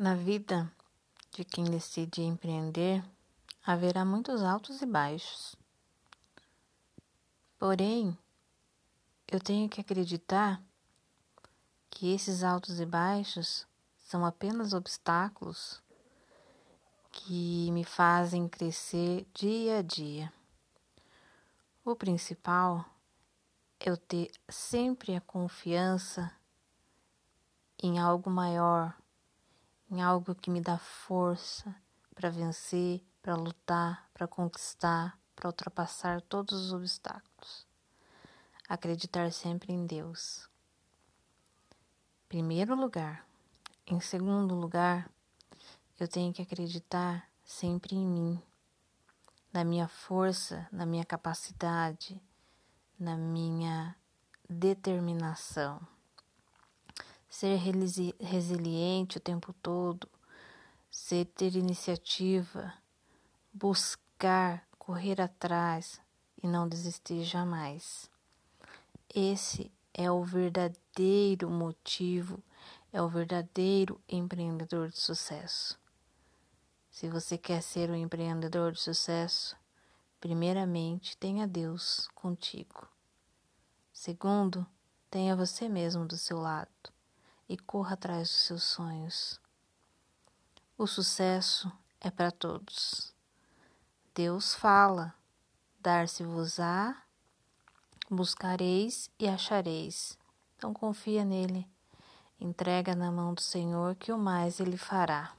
Na vida de quem decide empreender, haverá muitos altos e baixos. Porém, eu tenho que acreditar que esses altos e baixos são apenas obstáculos que me fazem crescer dia a dia. O principal é eu ter sempre a confiança em algo maior em algo que me dá força para vencer, para lutar, para conquistar, para ultrapassar todos os obstáculos. Acreditar sempre em Deus. Primeiro lugar. Em segundo lugar, eu tenho que acreditar sempre em mim, na minha força, na minha capacidade, na minha determinação ser resiliente o tempo todo, ser ter iniciativa, buscar, correr atrás e não desistir jamais. Esse é o verdadeiro motivo, é o verdadeiro empreendedor de sucesso. Se você quer ser um empreendedor de sucesso, primeiramente tenha Deus contigo. Segundo, tenha você mesmo do seu lado e corra atrás dos seus sonhos. O sucesso é para todos. Deus fala: dar-se-vos-á, buscareis e achareis. Então confia nele, entrega na mão do Senhor que o mais ele fará.